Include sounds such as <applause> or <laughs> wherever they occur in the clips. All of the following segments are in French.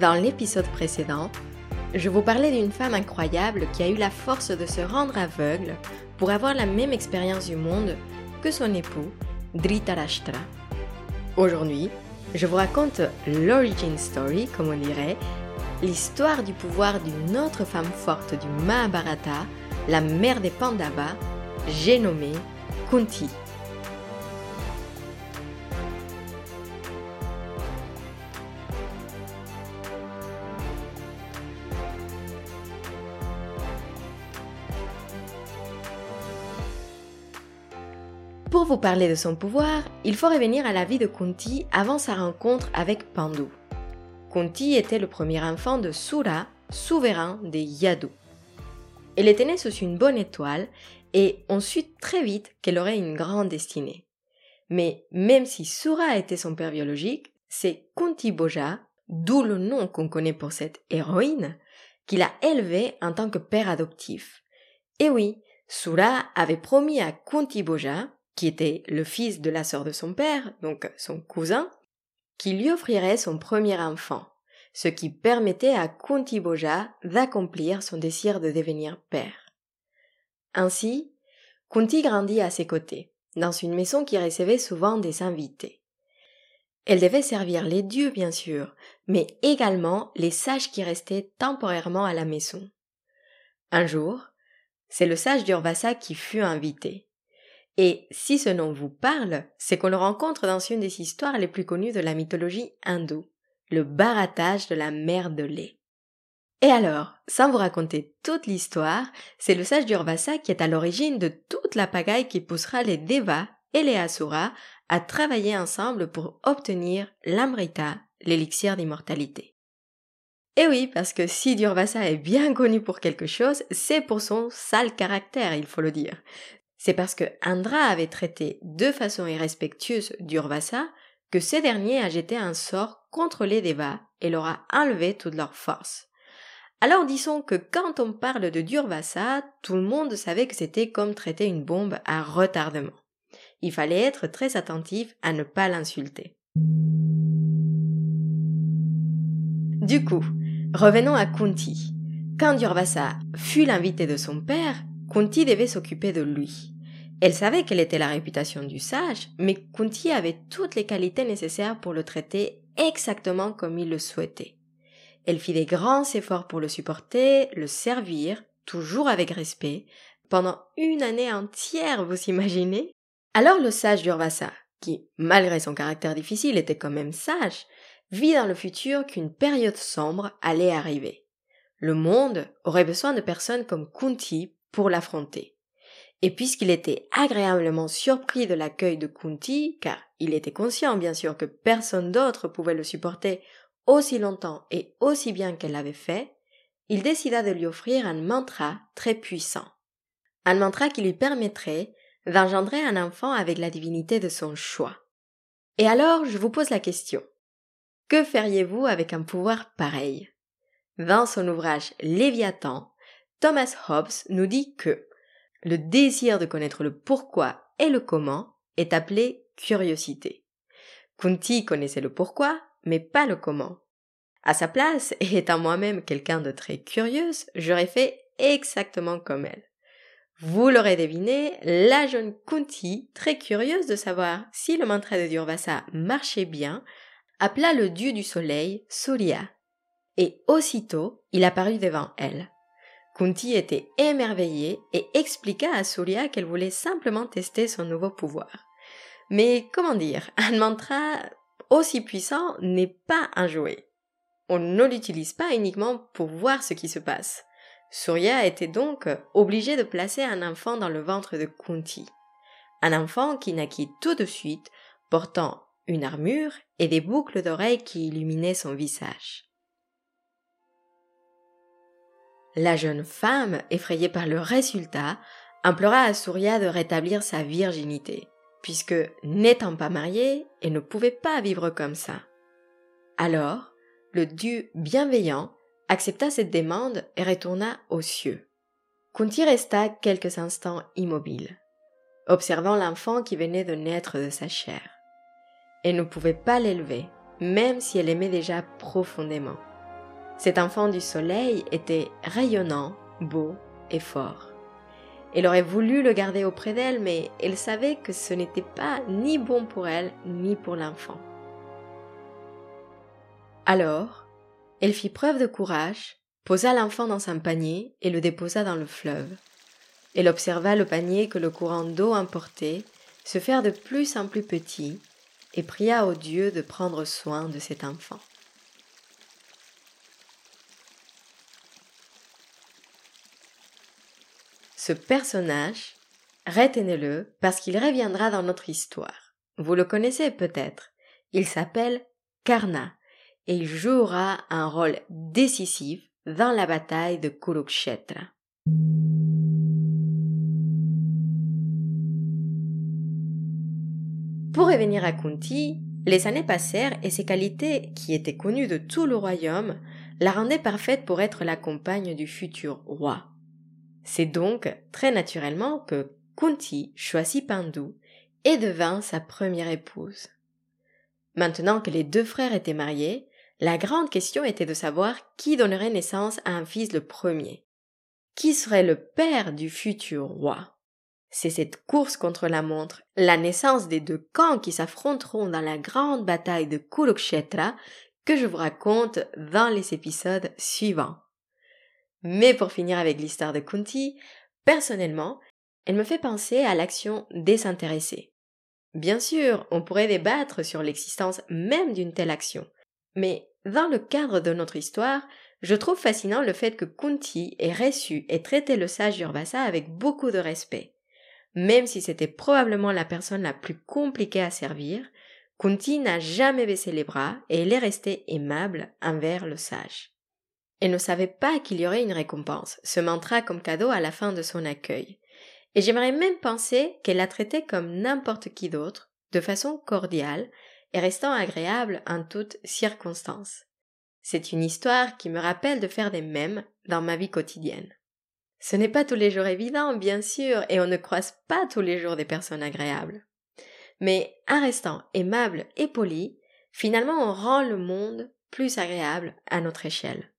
Dans l'épisode précédent, je vous parlais d'une femme incroyable qui a eu la force de se rendre aveugle pour avoir la même expérience du monde que son époux, Dhritarashtra. Aujourd'hui, je vous raconte l'origin story, comme on dirait, l'histoire du pouvoir d'une autre femme forte du Mahabharata, la mère des Pandavas, j'ai nommé Kunti. Pour parler de son pouvoir, il faut revenir à la vie de Kunti avant sa rencontre avec Pandu. Kunti était le premier enfant de Sura, souverain des Yadu. Elle était née sous une bonne étoile et on sut très vite qu'elle aurait une grande destinée. Mais même si Sura était son père biologique, c'est Kunti Boja, d'où le nom qu'on connaît pour cette héroïne, qui l'a élevée en tant que père adoptif. Et oui, Sura avait promis à Kunti Boja, qui était le fils de la sœur de son père, donc son cousin, qui lui offrirait son premier enfant, ce qui permettait à Kunti Boja d'accomplir son désir de devenir père. Ainsi, Kunti grandit à ses côtés, dans une maison qui recevait souvent des invités. Elle devait servir les dieux, bien sûr, mais également les sages qui restaient temporairement à la maison. Un jour, c'est le sage d'Urvasa qui fut invité. Et si ce nom vous parle, c'est qu'on le rencontre dans une des histoires les plus connues de la mythologie hindoue, le baratage de la mer de lait. Et alors, sans vous raconter toute l'histoire, c'est le sage d'Urvasa qui est à l'origine de toute la pagaille qui poussera les Devas et les Asuras à travailler ensemble pour obtenir l'Amrita, l'élixir d'immortalité. Et oui, parce que si Durvasa est bien connu pour quelque chose, c'est pour son sale caractère, il faut le dire. C'est parce que Indra avait traité de façon irrespectueuse d'Urvasa que ce dernier a jeté un sort contre les Devas et leur a enlevé toute leur force. Alors disons que quand on parle de Durvasa, tout le monde savait que c'était comme traiter une bombe à retardement. Il fallait être très attentif à ne pas l'insulter. Du coup, revenons à Kunti. Quand Durvasa fut l'invité de son père, Kunti devait s'occuper de lui. Elle savait quelle était la réputation du sage, mais Kunti avait toutes les qualités nécessaires pour le traiter exactement comme il le souhaitait. Elle fit des grands efforts pour le supporter, le servir, toujours avec respect, pendant une année entière, vous imaginez? Alors le sage d'Urvasa, qui, malgré son caractère difficile, était quand même sage, vit dans le futur qu'une période sombre allait arriver. Le monde aurait besoin de personnes comme Kunti pour l'affronter. Et puisqu'il était agréablement surpris de l'accueil de Kunti, car il était conscient bien sûr que personne d'autre pouvait le supporter aussi longtemps et aussi bien qu'elle l'avait fait, il décida de lui offrir un mantra très puissant. Un mantra qui lui permettrait d'engendrer un enfant avec la divinité de son choix. Et alors, je vous pose la question. Que feriez-vous avec un pouvoir pareil? Dans son ouvrage Léviathan, Thomas Hobbes nous dit que le désir de connaître le pourquoi et le comment est appelé curiosité. Kunti connaissait le pourquoi, mais pas le comment. À sa place, et <laughs> étant moi-même quelqu'un de très curieuse, j'aurais fait exactement comme elle. Vous l'aurez deviné, la jeune Kunti, très curieuse de savoir si le mantra de Durvasa marchait bien, appela le dieu du soleil Surya. Et aussitôt, il apparut devant elle. Kunti était émerveillée et expliqua à Surya qu'elle voulait simplement tester son nouveau pouvoir. Mais comment dire, un mantra aussi puissant n'est pas un jouet. On ne l'utilise pas uniquement pour voir ce qui se passe. Surya était donc obligé de placer un enfant dans le ventre de Kunti. Un enfant qui naquit tout de suite, portant une armure et des boucles d'oreilles qui illuminaient son visage. La jeune femme, effrayée par le résultat, implora à Surya de rétablir sa virginité, puisque, n'étant pas mariée, elle ne pouvait pas vivre comme ça. Alors, le dieu bienveillant accepta cette demande et retourna aux cieux. Kunti resta quelques instants immobile, observant l'enfant qui venait de naître de sa chair. Elle ne pouvait pas l'élever, même si elle aimait déjà profondément. Cet enfant du soleil était rayonnant, beau et fort. Elle aurait voulu le garder auprès d'elle, mais elle savait que ce n'était pas ni bon pour elle ni pour l'enfant. Alors, elle fit preuve de courage, posa l'enfant dans un panier et le déposa dans le fleuve. Elle observa le panier que le courant d'eau emportait se faire de plus en plus petit et pria au Dieu de prendre soin de cet enfant. Ce personnage, retenez-le parce qu'il reviendra dans notre histoire. Vous le connaissez peut-être. Il s'appelle Karna et il jouera un rôle décisif dans la bataille de Kurukshetra. Pour revenir à Kunti, les années passèrent et ses qualités, qui étaient connues de tout le royaume, la rendaient parfaite pour être la compagne du futur roi. C'est donc très naturellement que Kunti choisit Pandu et devint sa première épouse. Maintenant que les deux frères étaient mariés, la grande question était de savoir qui donnerait naissance à un fils le premier. Qui serait le père du futur roi? C'est cette course contre la montre, la naissance des deux camps qui s'affronteront dans la grande bataille de Kurukshetra que je vous raconte dans les épisodes suivants. Mais pour finir avec l'histoire de Kunti, personnellement, elle me fait penser à l'action désintéressée. Bien sûr, on pourrait débattre sur l'existence même d'une telle action, mais dans le cadre de notre histoire, je trouve fascinant le fait que Kunti ait reçu et traité le sage Urbasa avec beaucoup de respect. Même si c'était probablement la personne la plus compliquée à servir, Kunti n'a jamais baissé les bras et elle est restée aimable envers le sage. Elle ne savait pas qu'il y aurait une récompense, ce mantra comme cadeau à la fin de son accueil. Et j'aimerais même penser qu'elle l'a traité comme n'importe qui d'autre, de façon cordiale, et restant agréable en toutes circonstances. C'est une histoire qui me rappelle de faire des mèmes dans ma vie quotidienne. Ce n'est pas tous les jours évident, bien sûr, et on ne croise pas tous les jours des personnes agréables. Mais en restant aimable et poli, finalement on rend le monde plus agréable à notre échelle.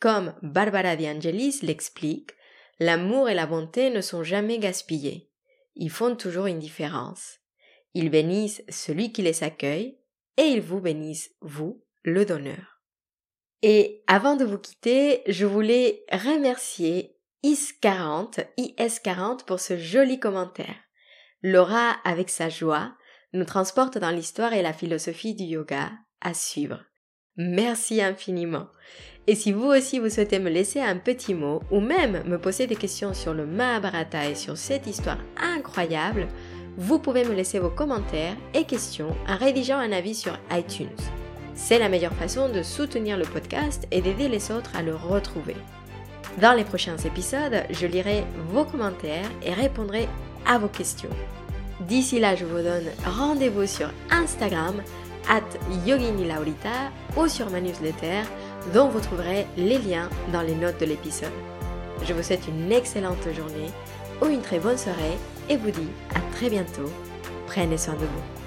Comme Barbara De Angelis l'explique, l'amour et la bonté ne sont jamais gaspillés. Ils font toujours une différence. Ils bénissent celui qui les accueille et ils vous bénissent, vous, le donneur. Et avant de vous quitter, je voulais remercier IS40, IS40 pour ce joli commentaire. Laura, avec sa joie, nous transporte dans l'histoire et la philosophie du yoga à suivre. Merci infiniment. Et si vous aussi vous souhaitez me laisser un petit mot ou même me poser des questions sur le Mahabharata et sur cette histoire incroyable, vous pouvez me laisser vos commentaires et questions en rédigeant un avis sur iTunes. C'est la meilleure façon de soutenir le podcast et d'aider les autres à le retrouver. Dans les prochains épisodes, je lirai vos commentaires et répondrai à vos questions. D'ici là, je vous donne rendez-vous sur Instagram, at Yogini Laurita ou sur ma newsletter, dont vous trouverez les liens dans les notes de l'épisode. Je vous souhaite une excellente journée ou une très bonne soirée et vous dis à très bientôt. Prenez soin de vous.